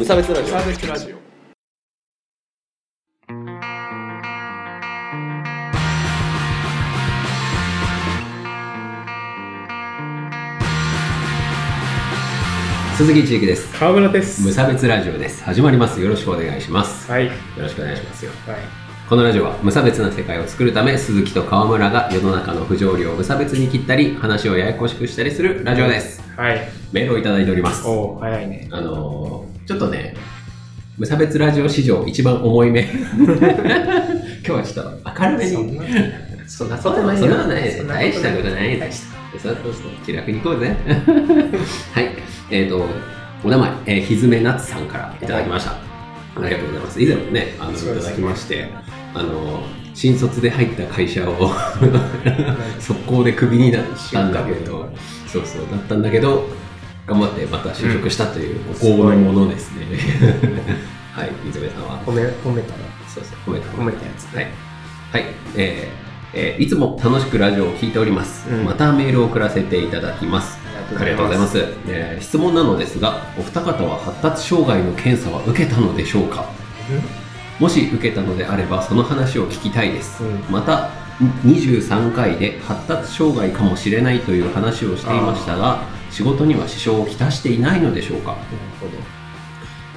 無差別ラジオサービスラジオ鈴木千幸です。川村です無差別ラジオです。始まります。よろしくお願いします。はいよろしくお願いしますよ。はいこのラジオは無差別な世界を作るため、鈴木と川村が世の中の不条理を無差別に切ったり、話をややこしくしたりするラジオです。はいメールをいただいております。おお早いねあのー、ちょっとね、無差別ラジオ史上一番重い目。今日はちょっと明るめに。そんなそんなことない。そんなことない。そんな大したことない大です。そうそうそう。気楽に行こうぜ。はい。えっ、と、お名前、えー、ひずめなつさんからいただきました。ありがとうございます。以前もね、あの、いただきまして、あの、新卒で入った会社を 速攻でクビになったんだけど、そうそう、だったんだけど、頑張ってまた就職したというお幸のものですね。はい、ひずめさんは。褒め褒めたら？そうそう、褒めた褒めたやつはい。はい。えーえーいつも楽しくラジオを聞いております。うんまたメールを送らせていただきます。ありがとうございます。えー質問なのですが、お二方は発達障害の検査は受けたのでしょうか？もし受けたのであれば、その話を聞きたいです。うんまた、23回で発達障害かもしれないという話をしていましたが、仕事には支障をきたしていないのでしょうか。なるほど。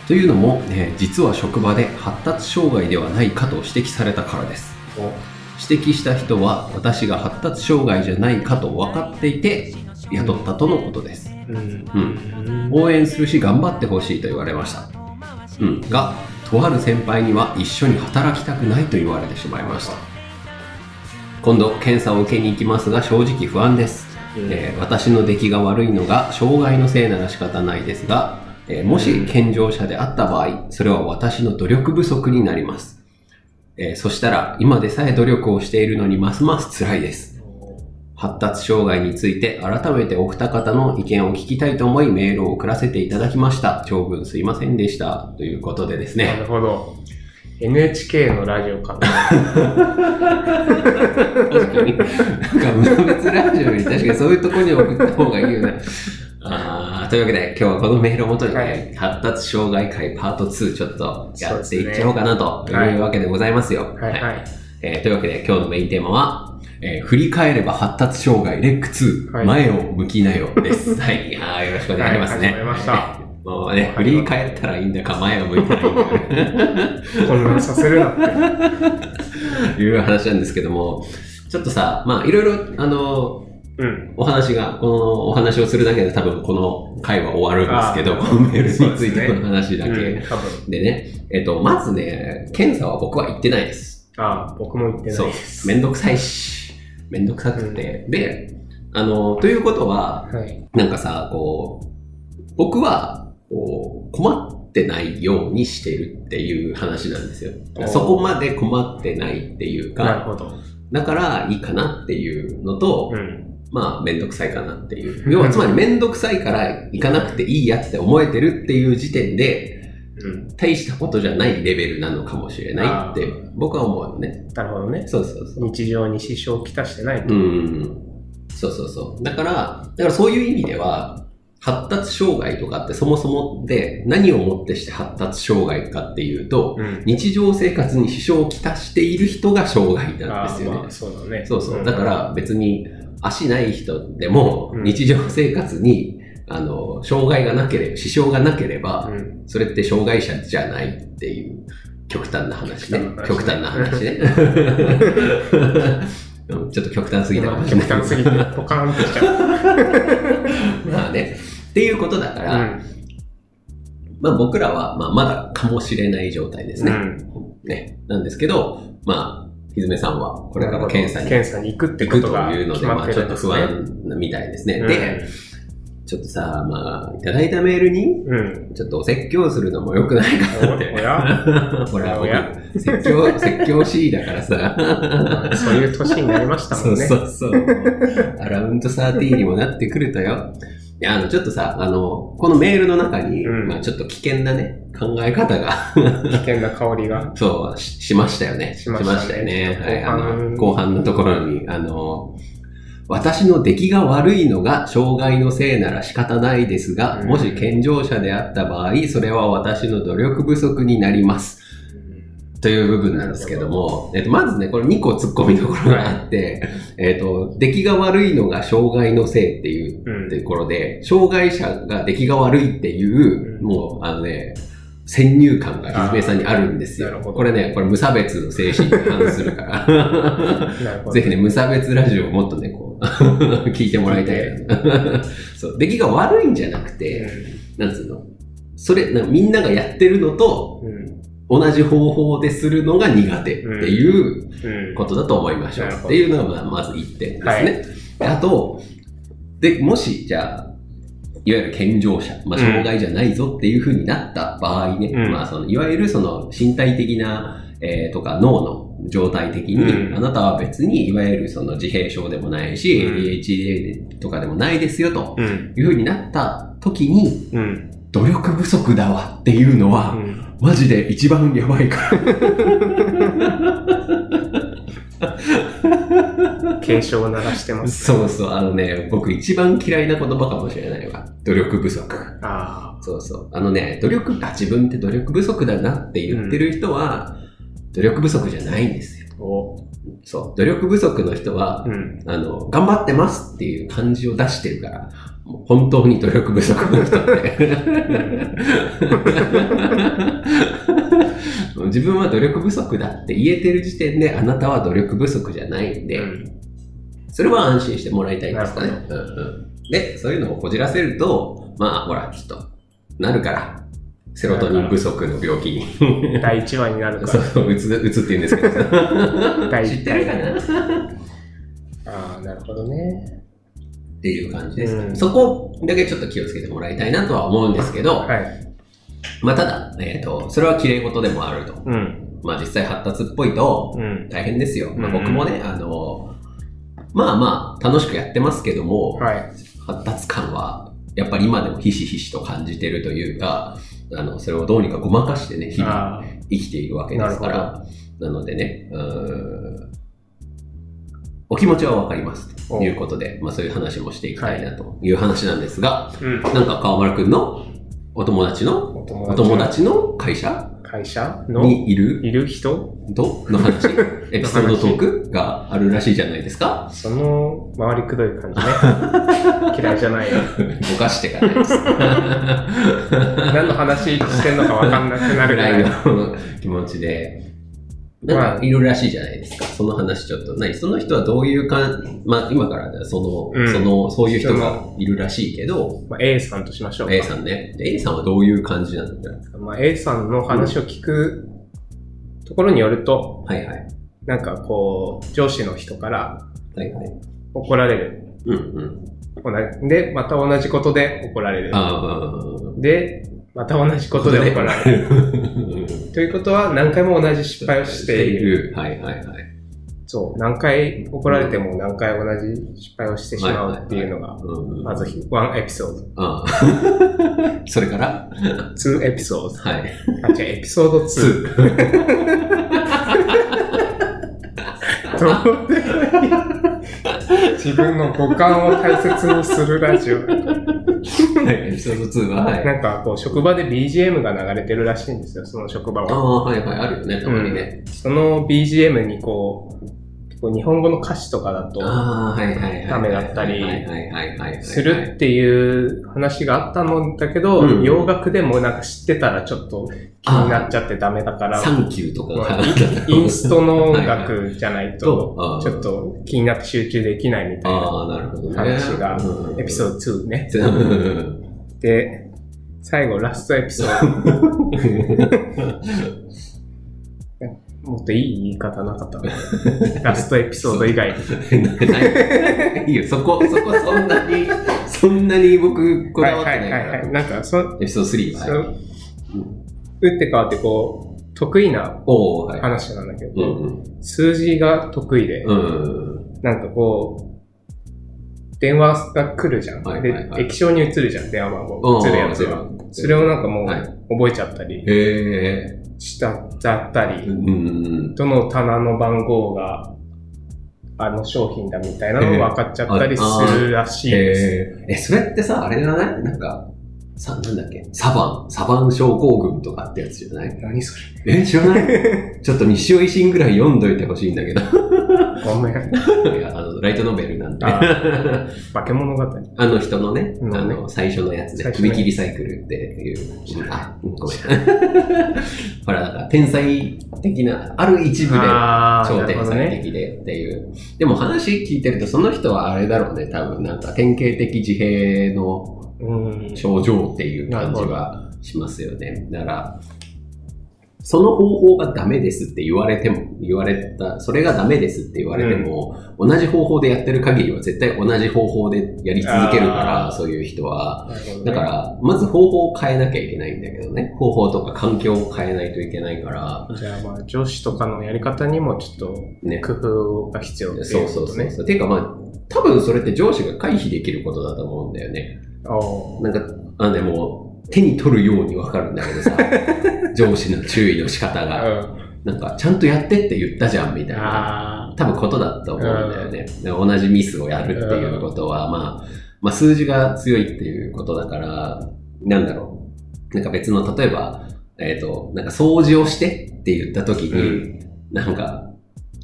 というのも、えー実は職場で発達障害ではないかと指摘されたからです。お。指摘した人は私が発達障害じゃないかと分かっていて雇ったとのことです。うん。うん。応援するし頑張ってほしいと言われました。うん。がとある先輩には一緒に働きたくないと言われてしまいました。今度検査を受けに行きますが正直不安です、うんえー私の出来が悪いのが障害のせいなら仕方ないですが、えーもし健常者であった場合それは私の努力不足になりますえーそしたら今でさえ努力をしているのにますます辛いです。発達障害について改めてお二方の意見を聞きたいと思いメールを送らせていただきました。長文すいませんでした。ということでですなね。るほど NHK のラジオかな確かに。なんか無差別ラジオに確かにそういうところに送った方がいいよね。あーというわけで今日はこのメールをもとに、ねはい発達障害会パート2ちょっとやっていっちゃおうかなというわけでございますよ。はいはいえーというわけで今日のメインテーマは、えー振り返れば発達障害レック2、はい前を向きなよです。はい。よろしくお願いしますね。はい始まりましたもうね、振り返ったらいいんだか、前を向いたらいいんだか、混乱させるなって いう話なんですけども、ちょっとさ、まあいろいろ、あの、うんお話が、このお話をするだけで多分この回は終わるんですけど、あーこのメールについてこの話だけ。うん多分でね、えっと、まずね、検査は僕は行ってないです。ああ僕も言ってないそうです。めんどくさいし、めんどくさくて。で、あの、ということは、はいなんかさ、こう、僕は、こう、困ってないようにしてるっていう話なんですよそこまで困ってないっていうなるか、ほどだからいいかなっていうのと、うんまあ、めんどくさいかなっていう。要は、つまりめんどくさいから行かなくていいやって思えてるっていう時点で、うん大したことじゃないレベルなのかもしれないって僕は思うのね。なるほどねそうそうそう。日常に支障をきたしてないとうん。そうそうそう。だから、だからそういう意味では、発達障害とかってそもそもで何をもってして発達障害かっていうと、うん日常生活に支障をきたしている人が障害なんですよね。そうだねそうそう。んだから別に足ない人でもうん日常生活に、あの、障害がなければ、支障がなければ、うんそれって障害者じゃないっていう極端な話ね。極極端端なな話話ね。うんちょっと極端すぎたかもしれない。極端すぎてポカーンってしちゃう まあね。っていうことだから、うんまあ僕らはまあまだかもしれない状態ですね。うんね。なんですけど、まあ、ひずめさんはこれから検査に検査に行くってことがいうので、決まあちょっと。不安みたいですね。うんで、ちょっとさ、まあ、いただいたメールに、うん。ちょっとお説教するのも良くないかなって。おや？ほら、おや？僕、説教、説教しいだからさ。そういう年になりましたもんね。そうそうそう。アラウンド13にもなってくるとよ。いや、あの、ちょっとさ、あの、このメールの中に、うんまあちょっと危険なね、考え方が、危険な香りが。そう、ししましたよね。しましたねよね。はい、あ後半の、後半のところに、あの、私の出来が悪いのが障害のせいなら仕方ないですが、うんもし健常者であった場合、それは私の努力不足になります。という部分なんですけども、えっと、まずね、これ2個突っ込みどころがあって、えっと、出来が悪いのが障害のせいっていううん。ところで、障害者が出来が悪いっていう、うん。もう、あのね、先入観がゆずめさんにあるんですよ。これね、これ無差別の精神に反するから。ぜひね、無差別ラジオをもっとね、こう、聞いてもらいたい。な。そう、出来が悪いんじゃなくて、なんつうの？それ、なみんながやってるのとうん。うん。同じ方法でするのが苦手っていううん。ことだと思いましょうっていうのがまず1点ですね。はいであと、で、もし、じゃあ、いわゆる健常者、まあ、うん障害じゃないぞっていうふうになった場合ね、うんまあ、その、いわゆるその身体的な、えーとか脳の状態的に、うんあなたは別に、いわゆるその自閉症でもないし、うん ADHD とかでもないですよとうん。いうふうになった時に、うん。努力不足だわっていうのは、マジで一番やばいから。警鐘を鳴らしてます。そうそう、あのね、僕一番嫌いな言葉かもしれないわ。努力不足。あそうそう。あのね、努力、あ、自分って努力不足だなって言ってる人は、努力不足じゃないんですよ。そう。努力不足の人は、うん。あの、頑張ってますっていう感じを出してるから、本当に努力不足の人って。自分は努力不足だって言えてる時点で、あなたは努力不足じゃないんで、うんそれは安心してもらいたいんですかねな。うんうん、で、そういうのをこじらせると、まあ、ほら、ちょっと、なるから、セロトニン不足の病気に。第1話になるから。そう、うつ、うつって言うんですけど。第知ってるかな？っああ、なるほどね。ていう感じです、うんそこだけちょっと気をつけてもらいたいなとは思うんですけど、はい。まあ、ただ、えっ、と、それは綺麗事でもあると。うん。まあ、実際発達っぽいと、うん。大変ですよ。まあ、うん僕もね、あの、まあまあ、楽しくやってますけども、はい。発達感は、やっぱり今でもひしひしと感じてるというか、あの、それをどうにかごまかしてね、日々ああ。生きているわけですから、なのでね、うーんお気持ちはわかりますということで、まあそういう話もしていきたいなという話なんですが、うん。なんか川村くんのお友達の、お友達の会社？会社？の？にいる？いる人？と？の話、エピソードトーク？があるらしいじゃないですか？その回りくどい感じね。嫌いじゃないよ。ぼかしてかないです。何の話してんのか分かんなくなるぐらい。の気持ちで。なんかいるらしいじゃないですか。その話ちょっと。何その人はどういうかん、まあ今からねその、うんその、そういう人がいるらしいけど、まあ、A さんとしましょうか。A さんね。で A さんはどういう感じなんだまあ、A さんの話を聞くところによると、はいはい。なんかこう、上司の人からはいはい。怒られる。うんうん。同じで、また同じことで怒られる。あで、また同じあ。ことで怒られる。る。ということは、何回も同じ失敗をしている。。はいはいはい。そう、何回怒られても何回同じ失敗をしてしまうっていうのが、まず、ワンエピソーああ。それから？ド、ツーエピソード。はい。あ、違う、エピソード2。どう？でもいい自分の五感を大切にするラジオ。はい、エピソード2は、はい。なんかこう、職場で BGM が流れてるらしいんですよ、その職場は。ああ、はいはい、あるよね、たまにね。その BGM にこう、日本語の歌詞とかだと。ダメだったり。するっていう話があったのだけど、うん洋楽でもなんか知ってたらちょっと気になっちゃってダメだから、サンキューとかが。インストの音楽じゃないと ちょっと気になって集中できないみたいな。話がうんエピソード2ね。う んで、最後ラストエピソード、もっといい言い方なかったの？ラストエピソード以外に。な いいよ、そこ、そこそんなに、そんなに僕こだわってないかはいはいはいはい。ら。なんか、そエピソード3は。はい打って変わってこう、得意な。話なんだけうど、ん数字が得意で、うん。うん。なんかこう、電話が来るじゃん。はいはいはいで、液晶に映るじゃん、電話番号。映るやつが。それをなんかもう、はい覚えちゃったり、へえ。しただったり、うん。どの棚の番号があの商品だみたいなのが分かっちゃったりするらしいです。えーえ、それってさ、あれじゃない？なんか、さ、なんだっけ？サバン、サバン症候群とかってやつじゃない？何それえ、知らない？ちょっと西尾維新ぐらい読んどいてほしいんだけど。ごめん。いや、あの、ライトノベルなんで。あ化け物語。あの人のね、うんあの、最初のやつで、踏切サイクルっていう、あ、うんごめん。ほら、なんか、天才的な、ある一部で、超天才。的でっていう。でも話聞いてると、その人はあれだろうね、多分なんか典型的自閉のうん。症状っていう感じはしますよね。だから、その方法がダメですって言われても、言われた、それがダメですって言われても、同じ方法でやってる限りは絶対同じ方法でやり続けるから、そういう人は。ねだから、まず方法を変えなきゃいけないんだけどね。方法とか環境を変えないといけないから、じゃあまあ上司とかのやり方にもちょっね。と工夫が必要ってそいううことね。そうそうそう。ていうかまあ、多分それって上司が回避できることだと思うんだよね。なんか、あのね、もう、手に取るようにわかるんだけどさ、上司の注意の仕方が。なんか、ちゃんとやってって言ったじゃん、みたいな。あ多分ことだと思うんだよね。で同じミスをやるっていうことは、まあ、まあ数字が強いっていうことだから、なんだろう。なんか別の、例えば、えっ、と、なんか掃除をしてって言った時に、なんか、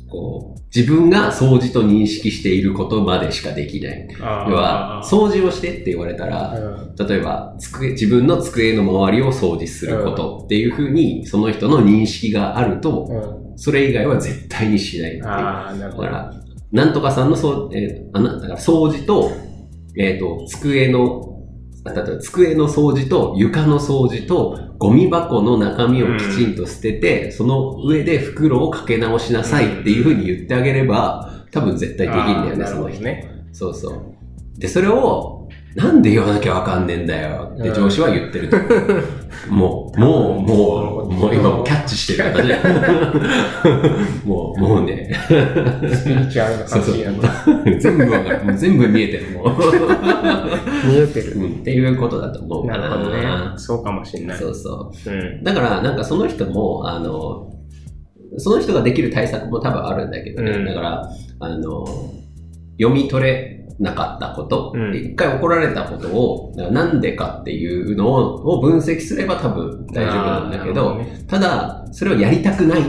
こう、自分が掃除と認識していることまでしかできない。あ要は、掃除をしてって言われたら、うん。例えば机、自分の机の周りを掃除することっていうふうに、その人の認識があると、うん。それ以外は絶対にしないっていう。だから、なんとかさんのそう、えーあな、だから掃除と、えっ、と、机の、机の掃除と床の掃除とゴミ箱の中身をきちんと捨てて、その上で袋をかけ直しなさいっていうふうに言ってあげれば、多分絶対できるんだよね、その人。ね。そうそう。で、それを、なんで言わなきゃわかんねえんだよって上司は言ってると思う。もう、もう、もう、もう今もキャッチしてる方じ。もう、もうね、スピリチュアルな感じやな。全部わかる。全部見えてる、もう。見えてる。うんっていうことだと思うかな。なるほどね。そうかもしれない。そうそう。うん。だから、なんかその人も、あの、その人ができる対策も多分あるんだけどね。うんだから、あの、読み取れなかったこと、うん一回怒られたことを、なんでかっていうのを分析すれば多分大丈夫なんだけど、ねただ、それをやりたくない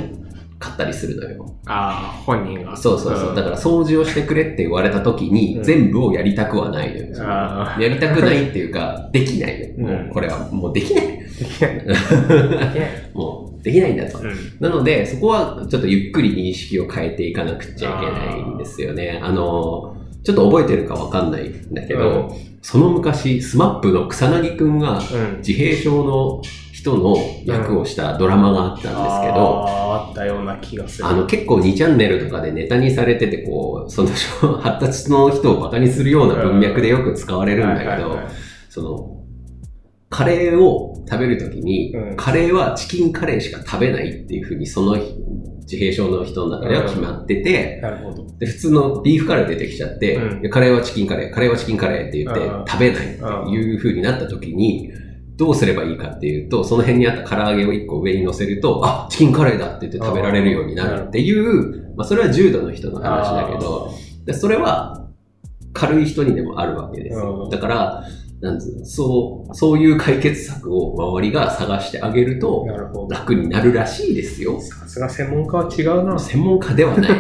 かったりするのよ。ああ、本人が。そうそうそう。んだから掃除をしてくれって言われた時に、うん全部をやりたくはないのよ。あやりたくないっていうか、できないの。もうんうこれはもうできない。できない。できない。もうできないんだと。うん。なので、そこはちょっとゆっくり認識を変えていかなくちゃいけないんですよね。あの、ちょっと覚えてるかわかんないんだけど、その昔、スマップの草薙くんがうん。自閉症の人の役をしたドラマがあったんですけど、あーあったような気がする。あの結構2チャンネルとかでネタにされてて、こう、その 発達の人をバカにするような文脈でよく使われるんだけどその、カレーを食べるときに、うん。カレーはチキンカレーしか食べないっていうふうに、その自閉症の人の中では決まってて、なるほど。で普通のビーフカレー出てきちゃって、うん。カレーはチキンカレー、カレーはチキンカレーって言ってうん。食べないっていうふうになったときに、どうすればいいかっていうと、その辺にあった唐揚げを1個上に乗せると、あ、チキンカレーだって言って食べられるようになるっていう、まあそれは重度の人の話だけど、でそれは軽い人にでもあるわけですよ。うん。だから、なんつうのそう、そういう解決策を周りが探してあげると。楽になるらしいですよ。さすが専門家は違うな。専門家ではない。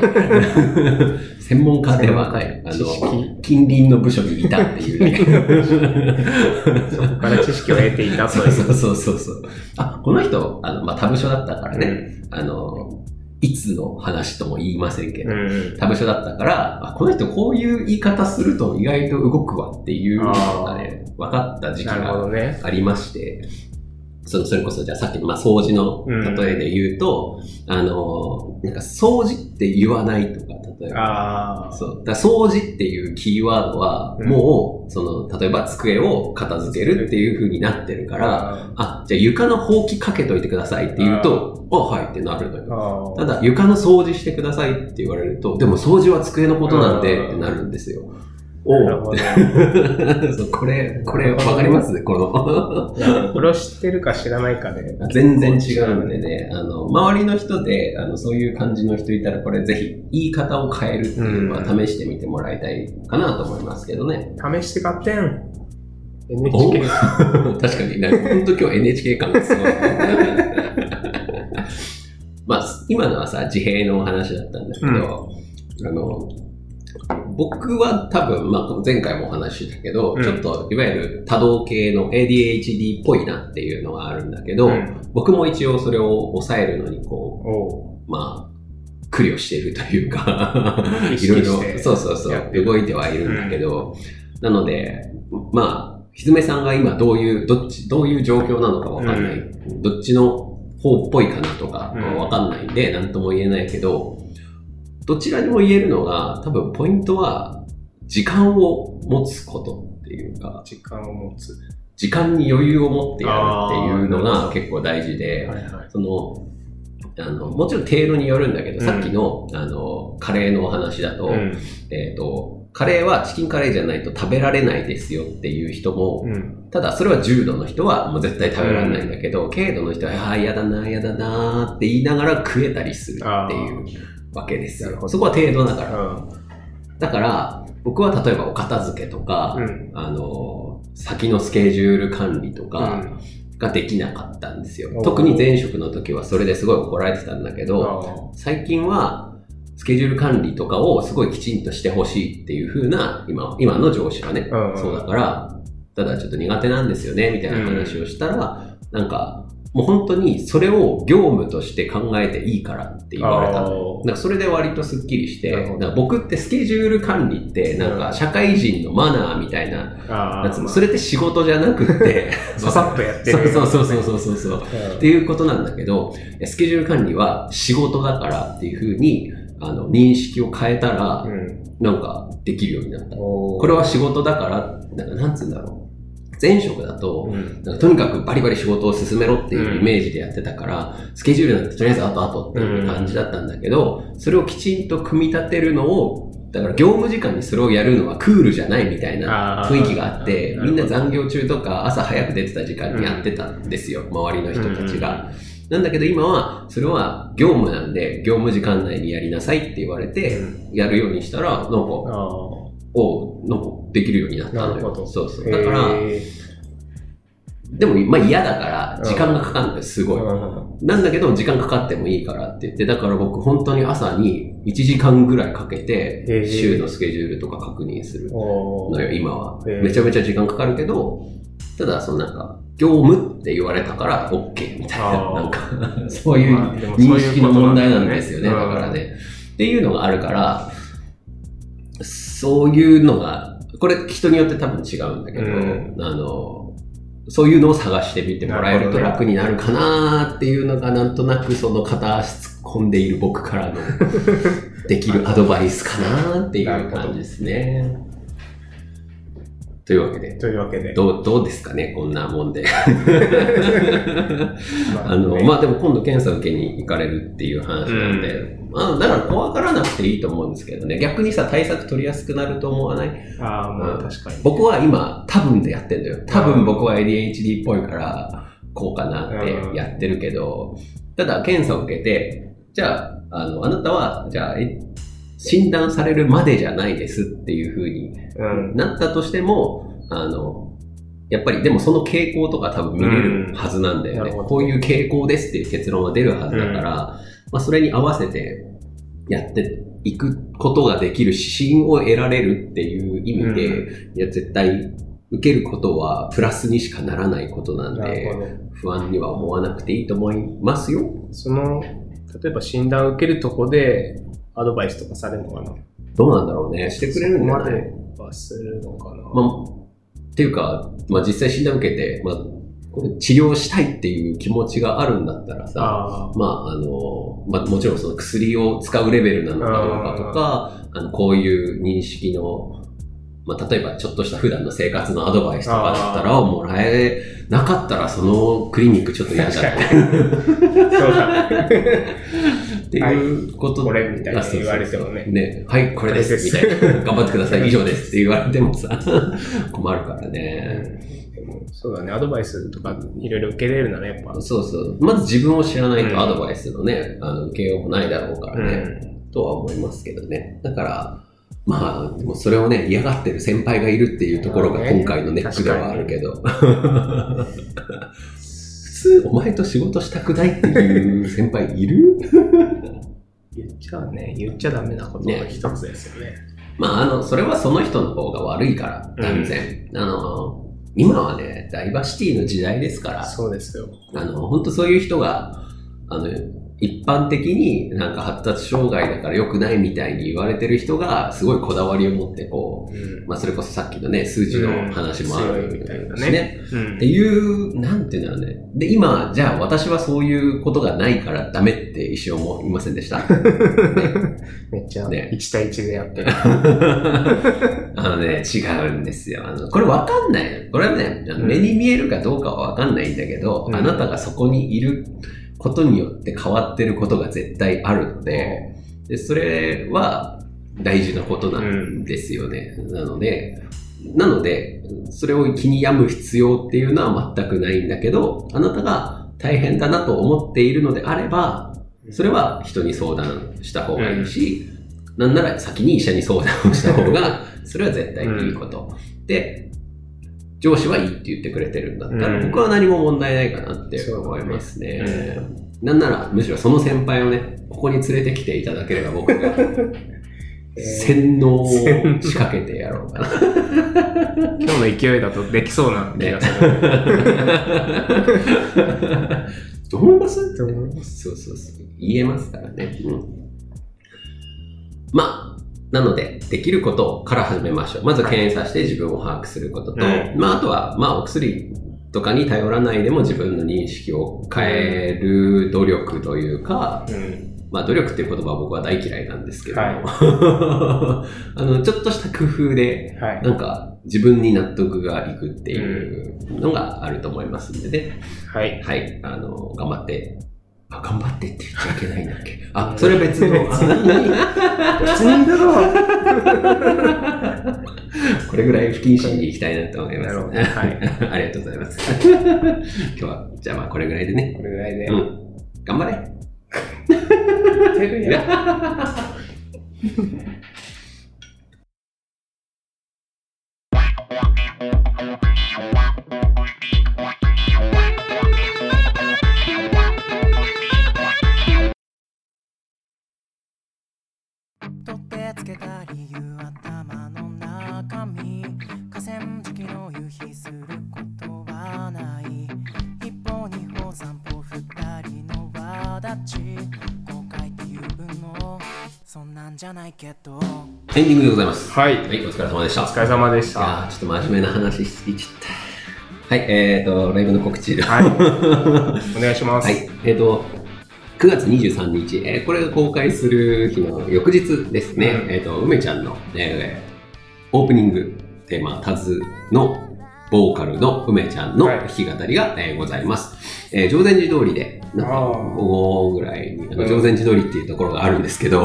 専門家ではない。あの、近隣の部署にいたっていうだけ。そこから知識を得ていたという。そうそうそうそう。あ、この人、あの、まあ、他部署だったからね、あの、いつの話とも言いませんけど、うん。他部署だったから、あ、この人こういう言い方すると意外と動くわっていうの分かった時期が。ありまして、そのそれこそじゃあさっきのまあ掃除の例えで言うと、あの、なんか掃除って言わないとか、例えば。そう。だ掃除っていうキーワードは、うんもう、その、例えば机を片付けるっていう風になってるから、あ、じゃあ床のほうきかけといてくださいって言うと、あ、はいってなるのよ。あただ、床の掃除してくださいって言われると、でも掃除は机のことなんでってなるんですよ。おなるほど。そうこれ、これ、わかります？この。これを知ってるか知らないかで。全然違うんでね、あの、周りの人で、あの、そういう感じの人いたら、これぜひ、言い方を変えるっていうのはう試してみてもらいたいかなと思いますけどね。試して合点お !NHK。確かに、なんか本当今日 NHK 感がすごい。まあ、今のはさ、自閉のお話だったんだけど、あの、僕は多分、まあ、前回もお話ししたけど、うん。ちょっといわゆる多動系の ADHD っぽいなっていうのがあるんだけど、うん。僕も一応それを抑えるのにこおう。う、まあ、苦慮しているというか、意いろいろそうそうそう、動いてはいるんだけど、なので、まあ、ひずめさんが今どういう、どっち、どういう状況なのかわかんない。どっちの方っぽいかなとかうん。わかんないんで、なんとも言えないけど、どちらにも言えるのが、多分ポイントは、時間を持つことっていうか、時間を持つ。時間に余裕を持ってやるっていうのが結構大事で、はいはい。その、あの、もちろん程度によるんだけど、うんさっきの、あの、カレーのお話だと、うん。えっ、と、カレーはチキンカレーじゃないと食べられないですよっていう人も、うん。ただそれは重度の人はもう絶対食べられないんだけど、軽度の人は、ああ、嫌だな、嫌だなって言いながら食えたりするっていうわけですよ。そこは程度だかうら。ん。だから、僕は例えばお片付けとか、うん。あの、先のスケジュール管理とか、うんができなかったんですよお。ー特に前職の時はそれですごい怒られてたんだけど、あ最近はスケジュール管理とかをすごいきちんとしてほしいっていう風な今、今の上司はね、うんそうだから、ただちょっと苦手なんですよね、みたいな話をしたら、なんか、もう本当にそれを業務として考えていいからって言われたなんかそれで割とスッキリして、僕ってスケジュール管理ってなんか社会人のマナーみたいな、あやつもそれって仕事じゃなくって、ささっとやってる。そうそうそうそうそうそう。うんっていうことなんだけど、スケジュール管理は仕事だからっていうふうに、あの、認識を変えたら、うん。なんかできるようになった。ここれは仕事だから、なんかなんつうんだろう。前職だと、うん。とにかくバリバリ仕事を進めろっていうイメージでやってたから、スケジュールなんてとりあえず後々っていう感じだったんだけど、それをきちんと組み立てるのを、だから業務時間にそれをやるのはクールじゃないみたいな雰囲気があって、みんな残業中とか朝早く出てた時間にやってたんですよ、周りの人たちが。なんだけど今は、それは業務なんで、業務時間内にやりなさいって言われて、やるようにしたら、なんか、あおなんかできるようになったのよ。そうそう。あ。だから、へでも、まあ嫌だから、時間がかかるんだよ、すごい。ーなんだけど、時間かかってもいいからって言って、だから僕本当に朝に1時間ぐらいかけへて、ー週のスケジュールとか確認するおのよ、今は。めちゃめちゃ時間かかるけど、ただ、そのなんか、業務って言われたから OK みたいな、なんか、そういう認識の問題なんですよね、だうんからね。っていうのがあるから、そういうのが、これ人によって多分違うんだけど、うんあの、そういうのを探してみてもらえると楽になるかなっていうのが、なんとなくその片足突っ込んでいる僕からのできるアドバイスかなっていう感じですね。というわけで、というわけで。どう、どうですかね、こんなもんで。まあの、ね。まあでも今度検査受けに行かれるっていう話なんで、まあだから怖がらなくていいと思うんですけどね、逆にさ、対策取りやすくなると思わない？ああ、まあうん。確かに。僕は今、多分でやってんだよ。多分僕は ADHD っぽいから、こうかなってやってるけど、ただ検査を受けて、じゃあ、あの、あなたは、じゃあ、え診断されるまでじゃないですっていうふうにうん。なったとしても、あの、やっぱりでもその傾向とか多分見れるはずなんだよね。うんこういう傾向ですっていう結論が出るはずだから、まあそれに合わせてやっていくことができる指針を得られるっていう意味で、ういや絶対受けることはプラスにしかならないことなんで。不安には思わなくていいと思いますよ。その、例えば診断を受けるとこでアドバイスとかされるのかな？どうなんだろうね。してくれるんじゃない？はするのかな、まあ、っていうか、まあ、実際診断受けて、まあ、これ治療したいっていう気持ちがあるんだったらさ、あまあ、あの、まあ、もちろんその薬を使うレベルなのかどうかとか、あの、こういう認識の、まあ、例えばちょっとした普段の生活のアドバイスとかだったら、もらえなかったらそのクリニックちょっと嫌だ確かに。そうだ。っていうことこれみたいにあそうそうそう言われてもねね、はい、これです。みたいな。頑張ってください。以上です。って言われてもさ、困るからね。でもそうだね、アドバイスとかいろいろ受けれるならやっぱ。そうそう。まず自分を知らないとアドバイスのね、あの受けようもないだろうからね、とは思いますけどね。だから、まあ、でもそれをね、嫌がってる先輩がいるっていうところが今回のネックではあるけど。普通、お前と仕事したくないっていう先輩いる？言っちゃね、言っちゃダメなことの一つですよね。まあ、あの、それはその人の方が悪いから、断然。あの、今はね、ダイバーシティの時代ですから、そうですよ。あの、本当そういう人が、あの、一般的になんか発達障害だから良くないみたいに言われてる人が、すごいこだわりを持って、こうんう、まあ、それこそさっきのね、数字の話もあるみたいなねしね。うんっていう、なんていうんだろうね。で、今、じゃあ私はそういうことがないからダメって一生思いませんでした？めっちゃね1対1でやってる。あのね、違うんですよ。あの、これわかんない。これはね、目に見えるかどうかはわかんないんだけど、うんあなたがそこにいることによって変わってることが絶対あるので、でそれは大事なことなんですよね。なので、なので、それを気に病む必要っていうのは全くないんだけど、あなたが大変だなと思っているのであれば、それは人に相談した方がいいし、なんなら先に医者に相談をした方が、それは絶対にいいこと。で、上司はいいって言ってくれてるんだったら、うん僕は何も問題ないかなって思いますね。なんなら、むしろその先輩をね、ここに連れてきていただければ僕が 洗脳を仕掛けてやろうかな。今日の勢いだとできそうな気がする。どう思います？そうそうそう。言えますからね。うん。まあ、なので、できることから始めましょう。まず検査して自分を把握することと、うんまあ、あとは、まあ、お薬とかに頼らないでも自分の認識を変える努力というか、うん。まあ、努力っていう言葉は僕は大嫌いなんですけども、は あの、ちょっとした工夫で、はい。なんか自分に納得がいくっていうのがあると思いますんでね。はい。はい、あの、頑張って。あ、頑張ってって言っちゃいけないんだっけ？あ、それ別の。別に別にだろ これぐらい不謹慎に行きたいなと思います。なるほどはい ありがとうございます。今日は、じゃあまあこれぐらいでね。これぐらいで。うん。頑張れ。てるやエンディングでございます。はい。はい、お疲れ様でした。お疲れ様でした。いやーちょっと真面目な話しすぎちゃった。はい、えーと、ライブの告知で。はい。お願いします。はい。えっ、と、9月23日、えーこれが公開する日の翌日ですね。うんえっ、と、梅ちゃんの、えーオープニングテーマ、タズのボーカルの梅ちゃんのはい弾き語りが、えーございます。えー常禅寺通りで、なんか午後ぐらいに、あのうん常禅寺通りっていうところがあるんですけど、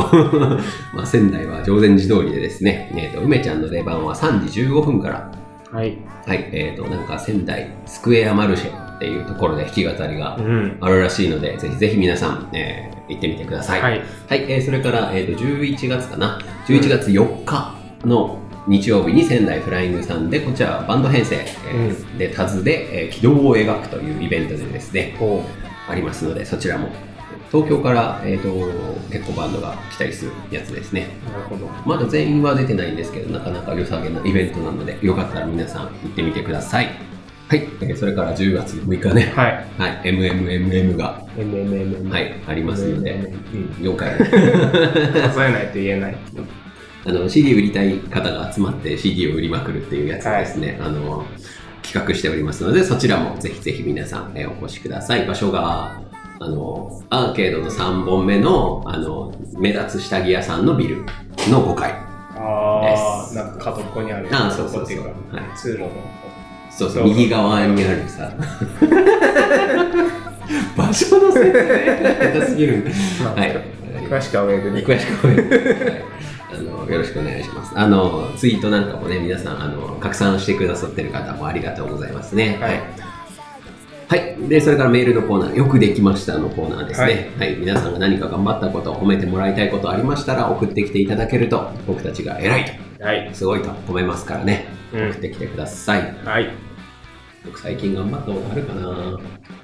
まあ仙台は常禅寺通りでですね、えーと、梅ちゃんの出番は3時15分から、はい。はい、えっ、と、なんか仙台スクエアマルシェっていうところで弾き語りがうん。あるらしいので、ぜひぜひ皆さん、えー行ってみてください。。はいい。えーそれから、えーと、11月かな。11月4日の日曜日に仙台フライングさんで、こちらはバンド編成、えーで、タズで、えー軌道を描くというイベントでですね、ありますので、そちらも。東京から、えー、と結構バンドが来たりするやつですね。なるほど。まだ全員は出てないんですけど、なかなか良さげなイベントなので、よかったら皆さん行ってみてください。はい。えーそれから10月6日ね、はい。はい、MMMM が、MMM。はい、ありますので、うん。4回。数えないと言えない。あの、CD 売りたい方が集まって CD を売りまくるっていうやつですね。あの、企画しておりますので、そちらもぜひぜひ皆さん、えーお越しください。場所が、あの、アーケードの3本目の、あの、目立つ下着屋さんのビルの5階。ああ、なんか角っこにある。あーそうそうそうはい通路の。そうそう、右側にあるさ。場所の説明下手すぎるはい。詳しくはウェブに。詳しくは、はいあの、よろしくお願いします。あの、ツイートなんかもね、皆さん、あの、拡散してくださってる方もありがとうございますね。はい。はい。で、それからメールのコーナー、よくできましたのコーナーですね。はい。皆さんが何か頑張ったこと、褒めてもらいたいことありましたら、送ってきていただけると、僕たちが偉いと、はい。すごいと褒めますからね。うん送ってきてください。はい。僕最近頑張ったことあるかな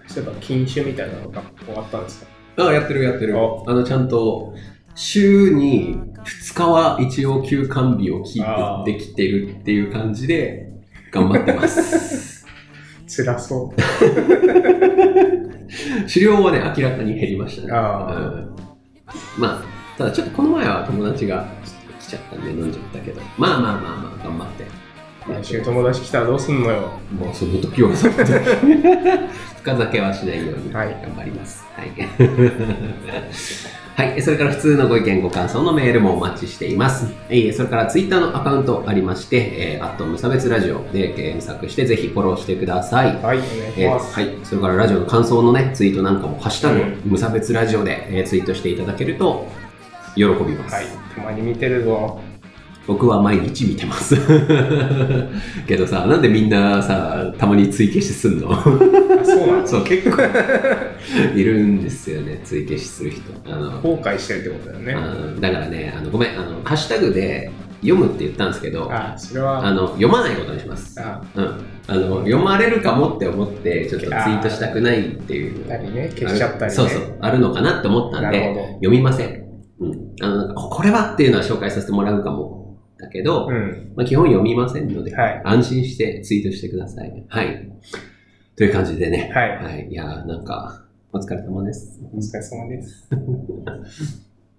そういえば、禁酒みたいなのが終わったんですか？あ、やってるやってる。おあの、ちゃんと、週に2日は一応休館日をキープできてるっていう感じで、頑張ってます。辛そう。狩猟はね、明らかに減りましたね。あーうんまあ、ただちょっとこの前は友達が来ちゃったんで飲んじゃったけど、まあまあまあまあ、頑張って。来週友達来たらどうすんのよ。もうその時はその時 深酒はしないようにはい頑張ります。はい。はい。それから普通のご意見、ご感想のメールもお待ちしています。えーそれからツイッターのアカウントありまして、えー、アット無差別ラジオで検索してぜひフォローしてください。はい、お願いえーします。はい、それからラジオの感想のね、ツイートなんかも、ハッシュタグ、うん無差別ラジオで、えーツイートしていただけると、喜びます。はい、たまに見てるぞ。僕は毎日見てます。けどさ、なんでみんなさ、たまに追消しすんの？あ、そうなのそう、結構いるんですよね、追消しする人。あの、後悔してるってことだよね。だからね、あのごめんあの、ハッシュタグで読むって言ったんですけど、あ、それは、あの読まないことにします。あ、うん、あの読まれるかもって思って、ちょっとツイートしたくないっていう。たりね、消しちゃったりね。そうそう、あるのかなって思ったんで読みません。うん。あの、これはっていうのは紹介させてもらうかも。だけど、うん。まあ、基本読みませんので、はい安心してツイートしてください。はい。という感じでね。はいはい。いやーなんか、お疲れ様です。お疲れ様です。